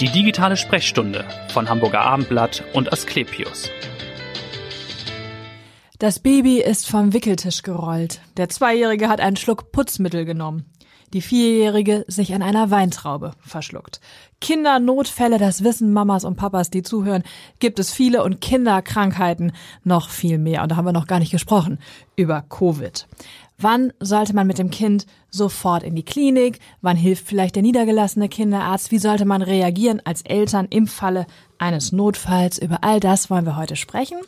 Die digitale Sprechstunde von Hamburger Abendblatt und Asklepios. Das Baby ist vom Wickeltisch gerollt. Der Zweijährige hat einen Schluck Putzmittel genommen. Die Vierjährige sich an einer Weintraube verschluckt. Kindernotfälle, das wissen Mamas und Papas, die zuhören, gibt es viele und Kinderkrankheiten noch viel mehr. Und da haben wir noch gar nicht gesprochen über Covid. Wann sollte man mit dem Kind sofort in die Klinik? Wann hilft vielleicht der niedergelassene Kinderarzt? Wie sollte man reagieren als Eltern im Falle eines Notfalls? Über all das wollen wir heute sprechen.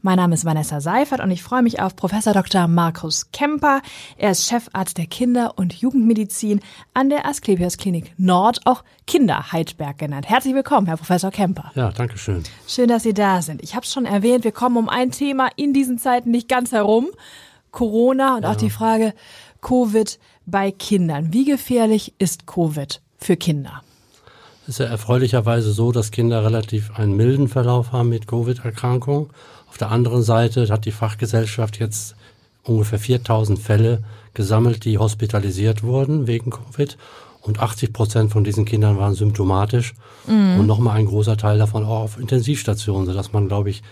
Mein Name ist Vanessa Seifert und ich freue mich auf Professor Dr. Markus Kemper. Er ist Chefarzt der Kinder- und Jugendmedizin an der Asklepios Klinik Nord, auch Kinderheidberg genannt. Herzlich willkommen, Herr Professor Kemper. Ja, danke schön. Schön, dass Sie da sind. Ich habe es schon erwähnt, wir kommen um ein Thema in diesen Zeiten nicht ganz herum. Corona und ja. auch die Frage Covid bei Kindern. Wie gefährlich ist Covid für Kinder? Es ist ja erfreulicherweise so, dass Kinder relativ einen milden Verlauf haben mit Covid-Erkrankung. Auf der anderen Seite hat die Fachgesellschaft jetzt ungefähr 4000 Fälle gesammelt, die hospitalisiert wurden wegen Covid. Und 80 Prozent von diesen Kindern waren symptomatisch. Mhm. Und nochmal ein großer Teil davon auch auf Intensivstationen, sodass man, glaube ich,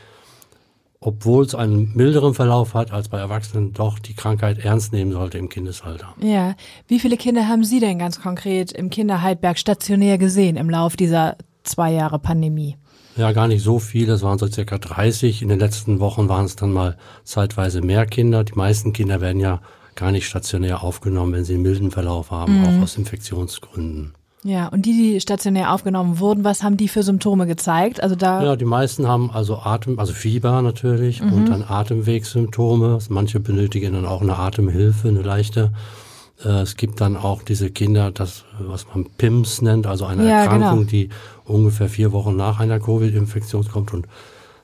obwohl es einen milderen Verlauf hat als bei Erwachsenen, doch die Krankheit ernst nehmen sollte im Kindesalter. Ja. Wie viele Kinder haben Sie denn ganz konkret im Kinderheidberg stationär gesehen im Lauf dieser zwei Jahre Pandemie? Ja, gar nicht so viele. Es waren so circa 30. In den letzten Wochen waren es dann mal zeitweise mehr Kinder. Die meisten Kinder werden ja gar nicht stationär aufgenommen, wenn sie einen milden Verlauf haben, mhm. auch aus Infektionsgründen. Ja, und die, die stationär aufgenommen wurden, was haben die für Symptome gezeigt? Also da ja, die meisten haben also Atem, also Fieber natürlich mhm. und dann Atemwegssymptome. Manche benötigen dann auch eine Atemhilfe, eine leichte. Äh, es gibt dann auch diese Kinder, das was man PIMS nennt, also eine ja, Erkrankung, genau. die ungefähr vier Wochen nach einer Covid-Infektion kommt und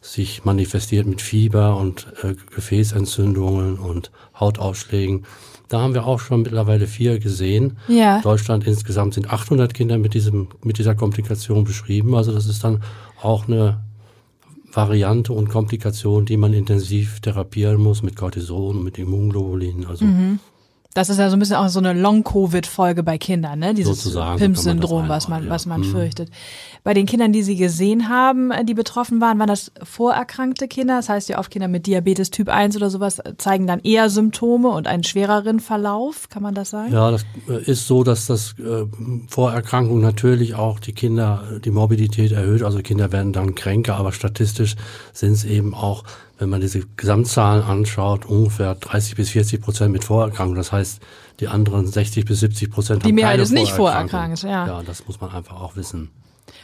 sich manifestiert mit Fieber und äh, Gefäßentzündungen und Hautausschlägen. Da haben wir auch schon mittlerweile vier gesehen. Ja. Deutschland insgesamt sind 800 Kinder mit diesem, mit dieser Komplikation beschrieben. Also das ist dann auch eine Variante und Komplikation, die man intensiv therapieren muss mit Cortison, mit Immunglobulin. Also mhm. Das ist ja so ein bisschen auch so eine Long-Covid-Folge bei Kindern, ne? Dieses PIMS-Syndrom, was man, ja. was man mhm. fürchtet. Bei den Kindern, die Sie gesehen haben, äh, die betroffen waren, waren das vorerkrankte Kinder. Das heißt ja oft Kinder mit Diabetes Typ 1 oder sowas zeigen dann eher Symptome und einen schwereren Verlauf. Kann man das sagen? Ja, das äh, ist so, dass das äh, Vorerkrankung natürlich auch die Kinder, die Morbidität erhöht. Also Kinder werden dann kränker, aber statistisch sind es eben auch wenn man diese Gesamtzahlen anschaut, ungefähr 30 bis 40 Prozent mit Vorerkrankung. Das heißt, die anderen 60 bis 70 Prozent haben Die Mehrheit ist nicht vorerkrankt, ja. Ja, das muss man einfach auch wissen.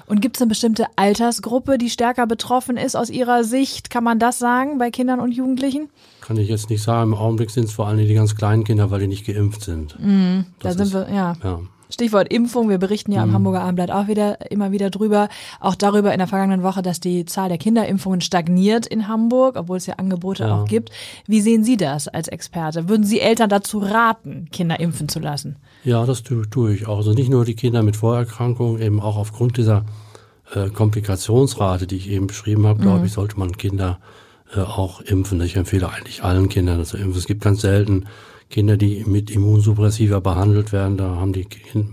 Und gibt es eine bestimmte Altersgruppe, die stärker betroffen ist aus Ihrer Sicht? Kann man das sagen bei Kindern und Jugendlichen? Kann ich jetzt nicht sagen. Im Augenblick sind es vor allem die ganz kleinen Kinder, weil die nicht geimpft sind. Mm, da sind ist, wir, ja. ja. Stichwort Impfung. Wir berichten ja am mhm. Hamburger Abendblatt auch wieder immer wieder drüber. Auch darüber in der vergangenen Woche, dass die Zahl der Kinderimpfungen stagniert in Hamburg, obwohl es ja Angebote ja. auch gibt. Wie sehen Sie das als Experte? Würden Sie Eltern dazu raten, Kinder impfen zu lassen? Ja, das tue, tue ich auch. Also nicht nur die Kinder mit Vorerkrankungen, eben auch aufgrund dieser äh, Komplikationsrate, die ich eben beschrieben habe, mhm. glaube ich, sollte man Kinder äh, auch impfen. Ich empfehle eigentlich allen Kindern das zu impfen. Es gibt ganz selten Kinder, die mit Immunsuppressiva behandelt werden, da haben die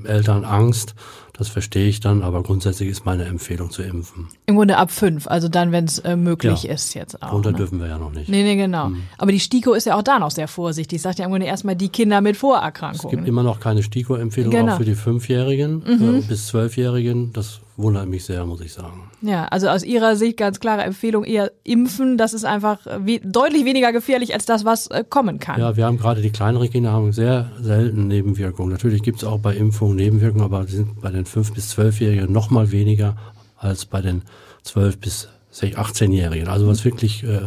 Eltern Angst. Das verstehe ich dann, aber grundsätzlich ist meine Empfehlung zu impfen. Im Grunde ab fünf, also dann, wenn es äh, möglich ja. ist jetzt auch. Runter ne? dürfen wir ja noch nicht. Nee, nee, genau. Hm. Aber die STIKO ist ja auch da noch sehr vorsichtig. Sagt ja im Grunde erstmal die Kinder mit Vorerkrankungen. Es gibt immer noch keine STIKO-Empfehlung genau. auch für die Fünfjährigen mhm. äh, bis Zwölfjährigen. Das wundert mich sehr, muss ich sagen. Ja, also aus Ihrer Sicht ganz klare Empfehlung, eher impfen. Das ist einfach we deutlich weniger gefährlich als das, was äh, kommen kann. Ja, wir haben gerade die kleineren Kinder haben sehr selten Nebenwirkungen. Natürlich gibt es auch bei Impfungen Nebenwirkungen, aber die sind bei den 5- bis 12-Jährigen noch mal weniger als bei den 12- bis 18-Jährigen. Also was wirklich äh,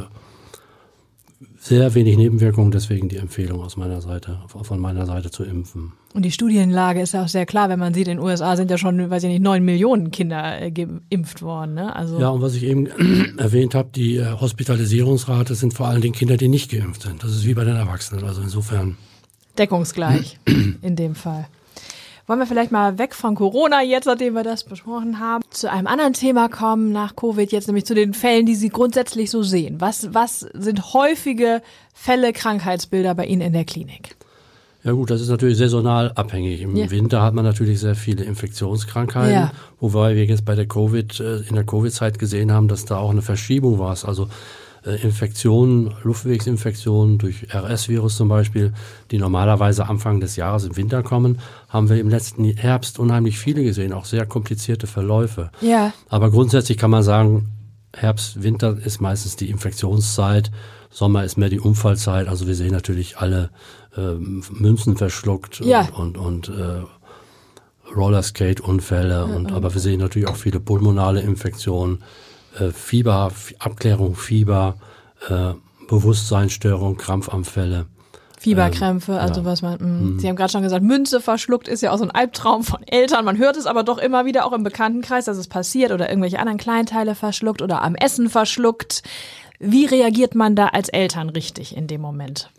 sehr wenig Nebenwirkungen, deswegen die Empfehlung aus meiner Seite, von meiner Seite zu impfen. Und die Studienlage ist ja auch sehr klar, wenn man sieht, in den USA sind ja schon, weiß ich nicht, neun Millionen Kinder äh, geimpft worden. Ne? Also ja, und was ich eben erwähnt habe, die äh, Hospitalisierungsrate sind vor allen Dingen Kinder, die nicht geimpft sind. Das ist wie bei den Erwachsenen. Also insofern. Deckungsgleich in dem Fall. Wollen wir vielleicht mal weg von Corona jetzt, nachdem wir das besprochen haben, zu einem anderen Thema kommen nach Covid, jetzt nämlich zu den Fällen, die Sie grundsätzlich so sehen. Was, was sind häufige Fälle, Krankheitsbilder bei Ihnen in der Klinik? Ja gut, das ist natürlich saisonal abhängig. Im Ja. Winter hat man natürlich sehr viele Infektionskrankheiten, Ja. wobei wir jetzt bei der Covid, äh, in der Covid-Zeit gesehen haben, dass da auch eine Verschiebung war. Also Infektionen, Luftwegsinfektionen durch RS-Virus zum Beispiel, die normalerweise Anfang des Jahres im Winter kommen, haben wir im letzten Herbst unheimlich viele gesehen, auch sehr komplizierte Verläufe. Ja. Aber grundsätzlich kann man sagen, Herbst, Winter ist meistens die Infektionszeit, Sommer ist mehr die Unfallzeit. Also wir sehen natürlich alle ähm, Münzen verschluckt Ja. und, und, und äh, Rollerskate-Unfälle. und, aber wir sehen natürlich auch viele pulmonale Infektionen, äh, Fieber, Abklärung, Fieber, äh, Bewusstseinsstörung, Krampfanfälle. Fieberkrämpfe, also ja. was man, mh. Sie haben gerade schon gesagt, Münze verschluckt ist ja auch so ein Albtraum von Eltern. Man hört es aber doch immer wieder auch im Bekanntenkreis, dass es passiert oder irgendwelche anderen Kleinteile verschluckt oder am Essen verschluckt. Wie reagiert man da als Eltern richtig in dem Moment?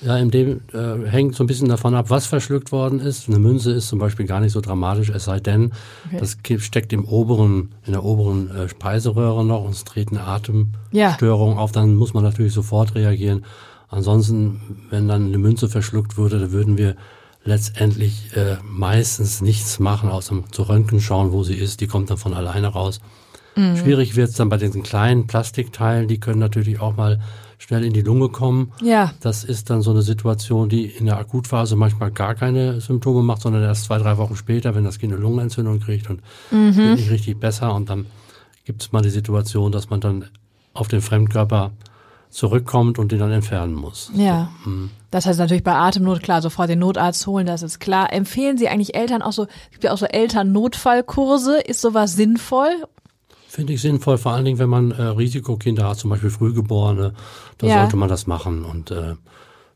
Ja, in dem äh, hängt so ein bisschen davon ab, was verschluckt worden ist. Eine Münze ist zum Beispiel gar nicht so dramatisch, es sei denn, das ki- steckt im oberen, in der oberen äh, Speiseröhre noch und es treten Atemstörungen auf, dann muss man natürlich sofort reagieren. Ansonsten, wenn dann eine Münze verschluckt würde, dann würden wir letztendlich äh, meistens nichts machen, außer zu Röntgen schauen, wo sie ist. Die kommt dann von alleine raus. Schwierig wird es dann bei diesen kleinen Plastikteilen, die können natürlich auch mal schnell in die Lunge kommen. Ja. Das ist dann so eine Situation, die in der Akutphase manchmal gar keine Symptome macht, sondern erst zwei, drei Wochen später, wenn das Kind eine Lungenentzündung kriegt und es wird nicht richtig besser. Und dann gibt es mal die Situation, dass man dann auf den Fremdkörper zurückkommt und den dann entfernen muss. Ja. Das heißt natürlich bei Atemnot, klar, sofort den Notarzt holen, das ist klar. Empfehlen Sie eigentlich Eltern auch so, es gibt ja auch so Elternnotfallkurse, ist sowas sinnvoll? Finde ich sinnvoll, vor allen Dingen, wenn man äh, Risikokinder hat, zum Beispiel Frühgeborene, da Ja. sollte man das machen. Und äh,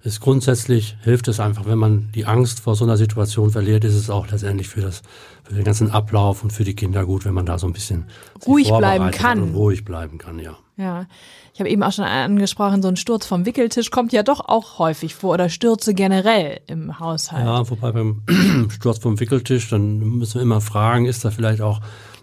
ist grundsätzlich hilft es einfach, wenn man die Angst vor so einer Situation verliert, ist es auch letztendlich für das für den ganzen Ablauf und für die Kinder gut, wenn man da so ein bisschen Ruhig bleiben kann. Und ruhig bleiben kann, ja. Ja. Ich habe eben auch schon angesprochen, so ein Sturz vom Wickeltisch kommt ja doch auch häufig vor oder Stürze generell im Haushalt. Ja, wobei beim Sturz vom Wickeltisch, dann müssen wir immer fragen, ist da vielleicht auch,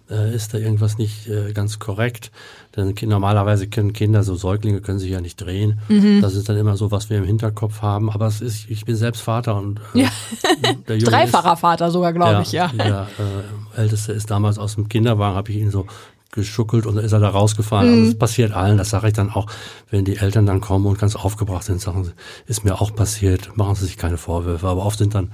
äh, ist da irgendwas nicht äh, ganz korrekt? Denn normalerweise können Kinder, so Säuglinge können sich ja nicht drehen. Mhm. Das ist dann immer so, was wir im Hinterkopf haben. Aber es ist, ich bin selbst Vater und äh, Ja. der Junge Dreifacher Vater sogar, glaube ich, ja. Der äh, Älteste ist damals aus dem Kinderwagen, habe ich ihn so geschuckelt und dann ist er da rausgefahren. Mhm. Also das passiert allen, das sage ich dann auch, wenn die Eltern dann kommen und ganz aufgebracht sind, sagen sie, ist mir auch passiert, machen sie sich keine Vorwürfe. Aber oft sind dann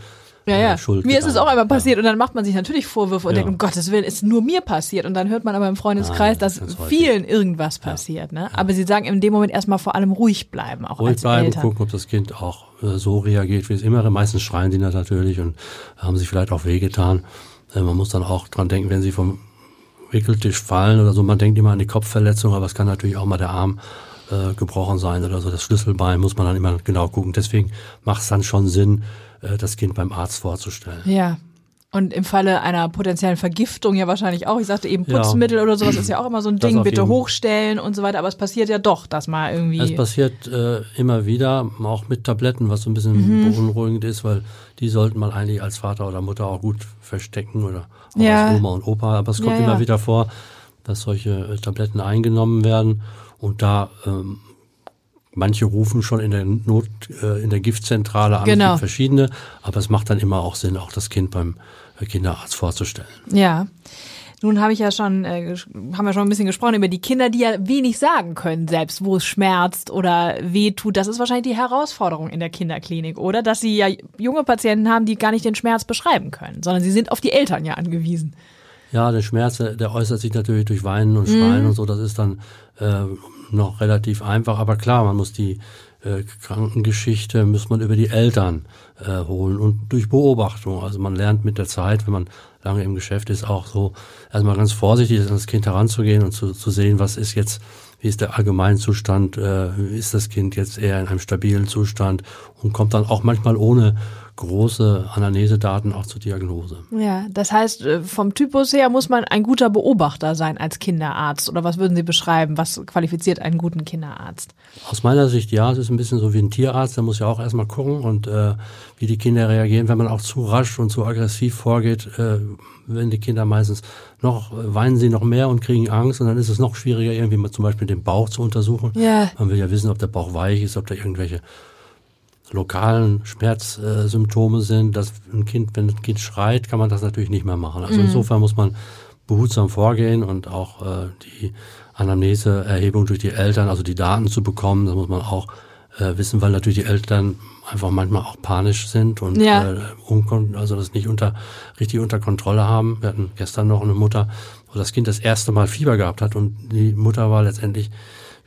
Ja, ja. Schuld Mir ist es getan. auch einmal passiert und dann macht man sich natürlich Vorwürfe und Ja. denkt, um Gottes Willen, ist nur mir passiert. Und dann hört man aber im Freundeskreis, dass häufig. vielen irgendwas passiert. Ne? Aber sie sagen in dem Moment erstmal vor allem ruhig bleiben, auch ruhig als bleiben, Eltern. gucken, ob das Kind auch äh, so reagiert, wie es immer. Meistens schreien dann natürlich und haben sich vielleicht auch wehgetan. Äh, man muss dann auch dran denken, wenn sie vom Wickeltisch fallen oder so. Man denkt immer an die Kopfverletzung, aber es kann natürlich auch mal der Arm äh, gebrochen sein oder so. Das Schlüsselbein muss man dann immer genau gucken. Deswegen macht es dann schon Sinn, äh, das Kind beim Arzt vorzustellen. Ja. Und im Falle einer potenziellen Vergiftung ja wahrscheinlich auch. Ich sagte eben Ja. Putzmittel oder sowas ist ja auch immer so ein Das Ding, bitte hochstellen und so weiter. Aber es passiert ja doch, dass mal irgendwie. Es passiert äh, immer wieder, auch mit Tabletten, was so ein bisschen Mhm. beunruhigend ist, weil die sollten man eigentlich als Vater oder Mutter auch gut verstecken oder auch Ja. als Oma und Opa. Aber es kommt Ja, ja. immer wieder vor, dass solche äh, Tabletten eingenommen werden und da ähm, manche rufen schon in der Not, äh, in der Giftzentrale an, Genau. verschiedene, aber es macht dann immer auch Sinn, auch das Kind beim äh, Kinderarzt vorzustellen. Ja. Nun habe ich ja schon, äh, haben wir schon ein bisschen gesprochen über die Kinder, die ja wenig sagen können, selbst wo es schmerzt oder weh tut. Das ist wahrscheinlich die Herausforderung in der Kinderklinik, oder? Dass sie ja junge Patienten haben, die gar nicht den Schmerz beschreiben können, sondern sie sind auf die Eltern ja angewiesen. Ja, der Schmerz, der, der äußert sich natürlich durch Weinen und Schreien und so. Das ist dann äh, noch relativ einfach. Aber klar, man muss die äh, Krankengeschichte, muss man über die Eltern äh, holen und durch Beobachtung. Also man lernt mit der Zeit, wenn man lange im Geschäft ist, auch so erstmal ganz vorsichtig an das Kind heranzugehen und zu, zu sehen, was ist jetzt, wie ist der Allgemeinzustand, äh, ist das Kind jetzt eher in einem stabilen Zustand und kommt dann auch manchmal ohne große Anamnesedaten auch zur Diagnose. Ja, das heißt, äh, vom Typus her muss man ein guter Beobachter sein als Kinderarzt. Oder was würden Sie beschreiben? Was qualifiziert einen guten Kinderarzt? Aus meiner Sicht ja, es ist ein bisschen so wie ein Tierarzt, der muss ja auch erstmal gucken und äh, wie die Kinder reagieren, wenn man auch zu rasch und zu aggressiv vorgeht, äh, wenn die Kinder meistens noch, äh, weinen sie noch mehr und kriegen Angst und dann ist es noch schwieriger, irgendwie mal zum Beispiel den Bauch zu untersuchen. Ja. Man will ja wissen, ob der Bauch weich ist, ob da irgendwelche lokalen Schmerzsymptome sind, dass ein Kind, wenn ein Kind schreit, kann man das natürlich nicht mehr machen. Also Mhm. insofern muss man behutsam vorgehen und auch äh, die Anamneseerhebung durch die Eltern, also die Daten zu bekommen, das muss man auch äh, wissen, weil natürlich die Eltern einfach manchmal auch panisch sind und Ja. äh, also das nicht unter richtig unter Kontrolle haben. Wir hatten gestern noch eine Mutter, wo das Kind das erste Mal Fieber gehabt hat und die Mutter war letztendlich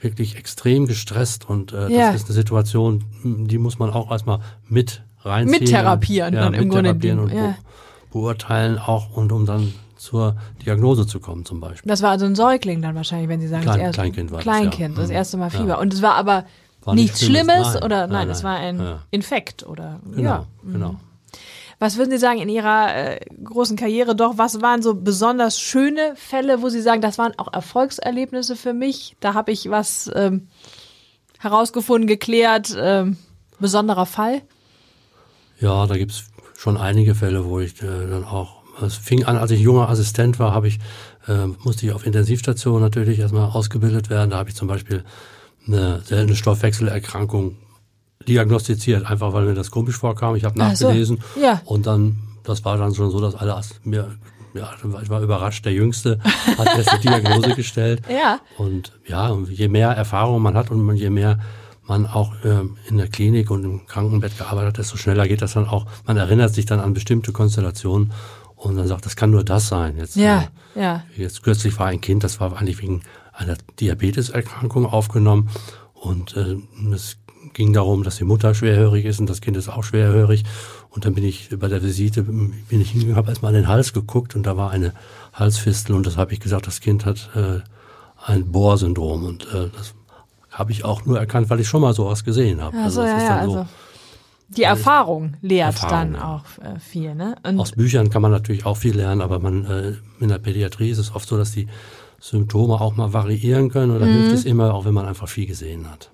wirklich extrem gestresst und äh, Ja. das ist eine Situation, die muss man auch erstmal mit reinziehen. Mittherapieren und, dann ja, im Grunde mittherapieren und ja. be beurteilen auch und um dann zur Diagnose zu kommen zum Beispiel. Das war also ein Säugling dann wahrscheinlich, wenn Sie sagen, Klein- das erste, Kleinkind war das, Kleinkind, ja. das Mhm. erste Mal Ja. Fieber. Und es war aber War nichts Schlimmes, Schlimmes, nein. oder nein, Nein, es war ein ja. Infekt oder Genau, ja. genau. Was würden Sie sagen in Ihrer äh, großen Karriere doch, was waren so besonders schöne Fälle, wo Sie sagen, das waren auch Erfolgserlebnisse für mich? Da habe ich was ähm, herausgefunden, geklärt, ähm, besonderer Fall? Ja, da gibt's schon einige Fälle, wo ich äh, dann auch, es fing an, als ich junger Assistent war, habe ich, äh, musste ich auf Intensivstation natürlich erstmal ausgebildet werden. Da habe ich zum Beispiel eine seltene Stoffwechselerkrankung diagnostiziert, einfach weil mir das komisch vorkam. Ich habe Ach so, nachgelesen ja. und dann, das war dann schon so, dass alle mir, ja, ich war überrascht, der Jüngste hat erst die Diagnose gestellt. Ja. Und ja, und je mehr Erfahrung man hat und je mehr man auch ähm, in der Klinik und im Krankenbett gearbeitet hat, desto schneller geht das dann auch. Man erinnert sich dann an bestimmte Konstellationen und dann sagt, das kann nur das sein. Jetzt, Ja, äh, ja. jetzt kürzlich war ein Kind, das war eigentlich wegen einer Diabeteserkrankung aufgenommen und äh, es ging darum, dass die Mutter schwerhörig ist und das Kind ist auch schwerhörig. Und dann bin ich bei der Visite, bin ich hingegangen, habe erstmal an den Hals geguckt und da war eine Halsfistel und das habe ich gesagt, das Kind hat äh, ein Bohr-Syndrom und äh, das habe ich auch nur erkannt, weil ich schon mal sowas gesehen habe. Also, das ja, ja, so. also die Erfahrung lehrt Erfahrung, dann auch äh, viel, ne? Und Aus Büchern kann man natürlich auch viel lernen, aber man äh, in der Pädiatrie ist es oft so, dass die Symptome auch mal variieren können oder hilft Mhm. es immer, auch wenn man einfach viel gesehen hat.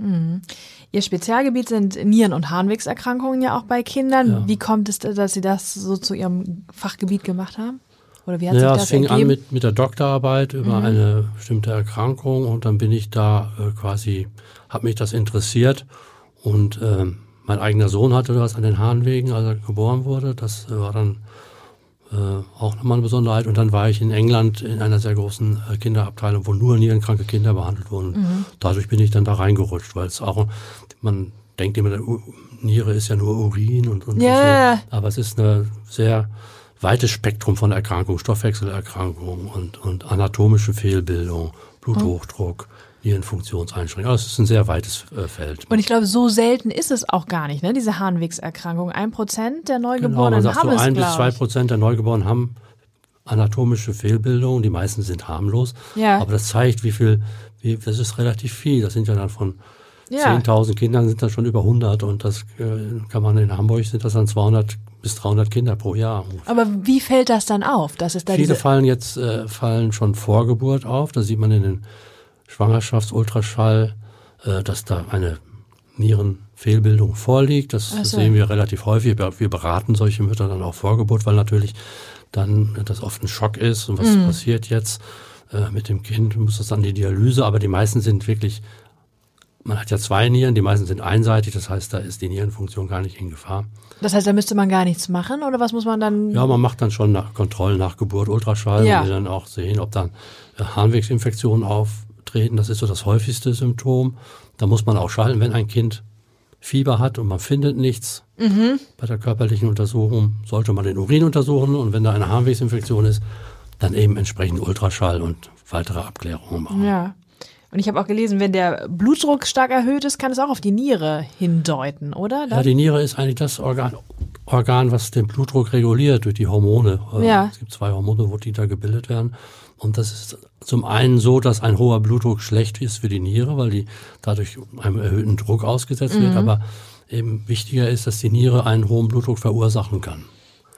Ihr Spezialgebiet sind Nieren- und Harnwegserkrankungen ja auch bei Kindern. Ja. Wie kommt es, dass Sie das so zu Ihrem Fachgebiet gemacht haben? Oder wie hat Ja, sich es das fing ergeben? an mit, mit der Doktorarbeit über eine bestimmte Erkrankung und dann bin ich da äh, quasi, hat mich das interessiert und ähm, mein eigener Sohn hatte was an den Harnwegen, als er geboren wurde. Das äh, war dann äh, auch nochmal eine Besonderheit. Und dann war ich in England in einer sehr großen äh, Kinderabteilung, wo nur nierenkranke Kinder behandelt wurden. Dadurch bin ich dann da reingerutscht, weil es auch, man denkt immer, Niere ist ja nur Urin und, und Ja. so. Aber es ist eine sehr weites Spektrum von Erkrankungen, Stoffwechselerkrankungen und, und anatomische Fehlbildung, Bluthochdruck, Nierenfunktionseinschränkungen. Also es ist ein sehr weites äh, Feld. Und ich glaube, so selten ist es auch gar nicht, ne? Diese Harnwegserkrankung. Ein Prozent der Genau, man Neugeborenen sagt so haben es, ein bis zwei. Prozent der Neugeborenen haben anatomische Fehlbildungen. Die meisten sind harmlos. Ja. Aber das zeigt, wie viel, wie, das ist relativ viel. Das sind ja dann von Ja. 10.000 Kindern sind das schon über 100 und das äh, kann man in Hamburg sind das dann 200 bis 300 Kinder pro Jahr. Aber wie fällt das dann auf? Dass es da Viele diese, fallen jetzt äh, fallen schon vor Geburt auf. Da sieht man in den Schwangerschaftsultraschall, äh, dass da eine Nierenfehlbildung vorliegt. Das so. sehen wir relativ häufig. Wir beraten solche Mütter dann auch vor Geburt, weil natürlich dann das oft ein Schock ist und was Mhm. passiert jetzt äh, mit dem Kind, muss das dann die Dialyse, aber die meisten sind wirklich, man hat ja zwei Nieren, die meisten sind einseitig, das heißt, da ist die Nierenfunktion gar nicht in Gefahr. das heißt, da müsste man gar nichts machen oder was muss man dann? Ja, man macht dann schon nach Kontrollen nach Geburt Ultraschall Ja. und will dann auch sehen, ob dann Harnwegsinfektionen auftreten. Das ist so das häufigste Symptom. Da muss man auch schalten, wenn ein Kind Fieber hat und man findet nichts. Bei der körperlichen Untersuchung sollte man den Urin untersuchen und wenn da eine Harnwegsinfektion ist, dann eben entsprechend Ultraschall und weitere Abklärungen machen. Ja. Und ich habe auch gelesen, wenn der Blutdruck stark erhöht ist, kann es auch auf die Niere hindeuten, oder? Ja, die Niere ist eigentlich das Organ, Organ, was den Blutdruck reguliert durch die Hormone. Ja. Es gibt zwei Hormone, wo die da gebildet werden. Und das ist zum einen so, dass ein hoher Blutdruck schlecht ist für die Niere, weil die dadurch einem erhöhten Druck ausgesetzt wird. Aber eben wichtiger ist, dass die Niere einen hohen Blutdruck verursachen kann.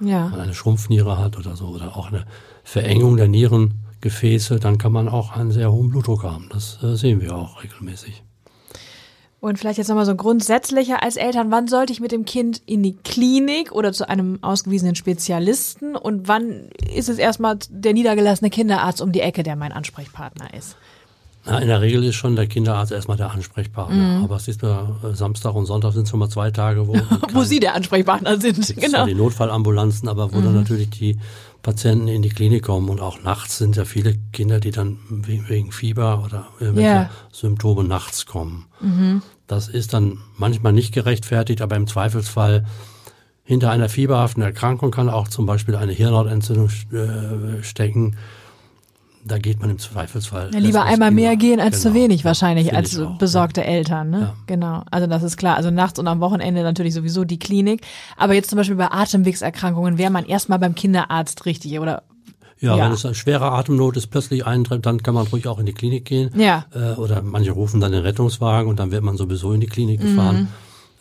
ja. Wenn man eine Schrumpfniere hat oder so, oder auch eine Verengung der Nierengefäße, dann kann man auch einen sehr hohen Blutdruck haben. Das äh, sehen wir auch regelmäßig. Und vielleicht jetzt nochmal so grundsätzlicher als Eltern, wann sollte ich mit dem Kind in die Klinik oder zu einem ausgewiesenen Spezialisten und wann ist es erstmal der niedergelassene Kinderarzt um die Ecke, der mein Ansprechpartner ist? Na, in der Regel ist schon der Kinderarzt erstmal der Ansprechpartner. Mhm. Aber es ist ja äh, Samstag und Sonntag sind schon mal zwei Tage, wo, Wo Sie der Ansprechpartner sind. Genau. zwar die Notfallambulanzen, aber wo Mhm. dann natürlich die Patienten in die Klinik kommen und auch nachts sind ja viele Kinder, die dann wegen, Fieber oder irgendwelche Ja. Mhm. Symptome nachts kommen. Das ist dann manchmal nicht gerechtfertigt, aber im Zweifelsfall hinter einer fieberhaften Erkrankung kann auch zum Beispiel eine Hirnhautentzündung äh, stecken. Da geht man im Zweifelsfall. Ja, lieber einmal Kind mehr gehen als zu Genau. wenig wahrscheinlich Finde als auch, besorgte Eltern, ne? Ja. Genau. Also das ist klar. Also nachts und am Wochenende natürlich sowieso die Klinik. Aber jetzt zum Beispiel bei Atemwegserkrankungen wäre man erstmal beim Kinderarzt richtig, oder? Ja, Ja. wenn es eine schwere Atemnot ist, plötzlich eintritt, dann kann man ruhig auch in die Klinik gehen. Ja. Äh, oder manche rufen dann den Rettungswagen und dann wird man sowieso in die Klinik Mhm. gefahren.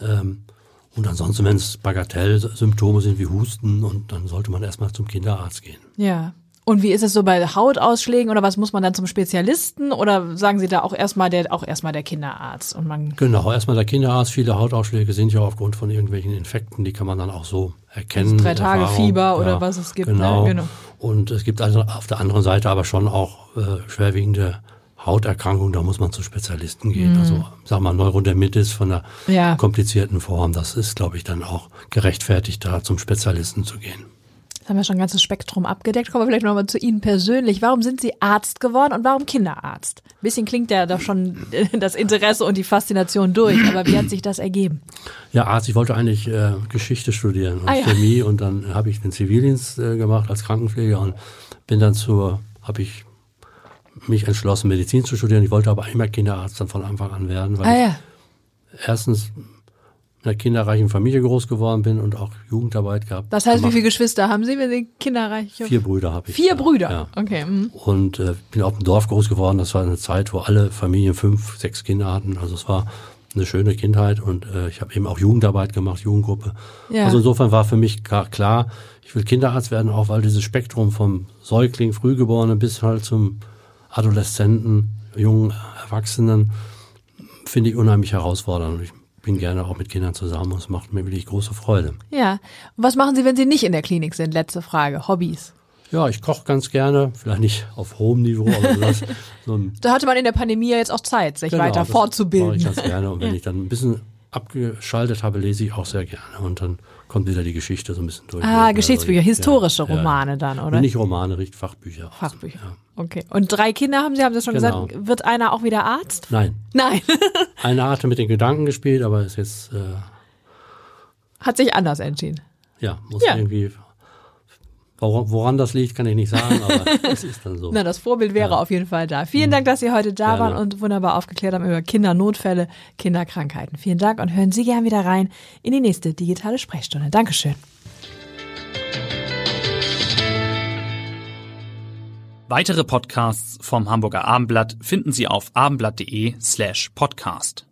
Ähm, und ansonsten, wenn es Bagatellsymptome sind wie Husten, und dann sollte man erstmal zum Kinderarzt gehen. Ja. Und wie ist es so bei Hautausschlägen oder was muss man dann zum Spezialisten oder sagen Sie da auch erstmal der auch erstmal der Kinderarzt und man Genau, erstmal der Kinderarzt. Viele Hautausschläge sind ja aufgrund von irgendwelchen Infekten, die kann man dann auch so erkennen. Also drei mit Tage Erfahrung. Fieber oder was es gibt, ne? Genau. Und es gibt also auf der anderen Seite aber schon auch äh, schwerwiegende Hauterkrankungen, da muss man zu Spezialisten gehen. Also sag mal Neurodermitis von einer Mhm. Ja. komplizierten Form, das ist, glaube ich, dann auch gerechtfertigt, da zum Spezialisten zu gehen. Jetzt haben wir schon ein ganzes Spektrum abgedeckt. Kommen wir vielleicht nochmal zu Ihnen persönlich. Warum sind Sie Arzt geworden und warum Kinderarzt? Ein bisschen klingt ja doch schon das Interesse und die Faszination durch, aber wie hat sich das ergeben? Ja, Arzt, ich wollte eigentlich äh, Geschichte studieren und Ah, ja. Chemie und dann habe ich den Zivildienst äh, gemacht als Krankenpfleger und bin dann zur, habe ich mich entschlossen, Medizin zu studieren. Ich wollte aber immer Kinderarzt dann von Anfang an werden, weil Ah ich ja. erstens in einer kinderreichen Familie groß geworden bin und auch Jugendarbeit gehabt. Das heißt, wie gemacht. viele Geschwister haben Sie, wenn Sie kinderreich Vier Brüder habe ich. Vier ja. Brüder. Ja. Okay. mhm. Und äh, bin auf dem Dorf groß geworden. Das war eine Zeit, wo alle Familien fünf, sechs Kinder hatten. Also es war eine schöne Kindheit und äh, ich habe eben auch Jugendarbeit gemacht, Jugendgruppe. Ja. Also insofern war für mich klar, klar, ich will Kinderarzt werden, auch weil dieses Spektrum vom Säugling, Frühgeborenen bis halt zum Adoleszenten, jungen Erwachsenen finde ich unheimlich herausfordernd. Ich bin gerne auch mit Kindern zusammen und es macht mir wirklich große Freude. Ja. Und was machen Sie, wenn Sie nicht in der Klinik sind? Letzte Frage. Hobbys. Ja, ich koche ganz gerne, vielleicht nicht auf hohem Niveau, aber das, so Da hatte man in der Pandemie ja jetzt auch Zeit, sich weiter Genau, das fortzubilden. Mache ich ganz gerne. Und wenn ich dann ein bisschen abgeschaltet habe, lese ich auch sehr gerne. Und dann kommt wieder die Geschichte so ein bisschen durch. Ah, Also, Geschichtsbücher, ja, historische ja. Romane dann, oder? Nicht Romane, richtig Fachbücher. Fachbücher. Ja. Okay. Und drei Kinder haben Sie, haben Sie schon Genau. gesagt, wird einer auch wieder Arzt? Nein, Nein. einer hatte mit den Gedanken gespielt, aber ist jetzt, äh, Hat sich anders entschieden. ja, muss Ja. irgendwie, woran, woran das liegt, kann ich nicht sagen, aber es ist dann so. Na, das Vorbild wäre auf jeden Fall da. Vielen Dank, dass Sie heute da Gerne. waren und wunderbar aufgeklärt haben über Kindernotfälle, Kinderkrankheiten. Vielen Dank und hören Sie gern wieder rein in die nächste digitale Sprechstunde. Dankeschön. Weitere Podcasts vom Hamburger Abendblatt finden Sie auf abendblatt.de slash podcast.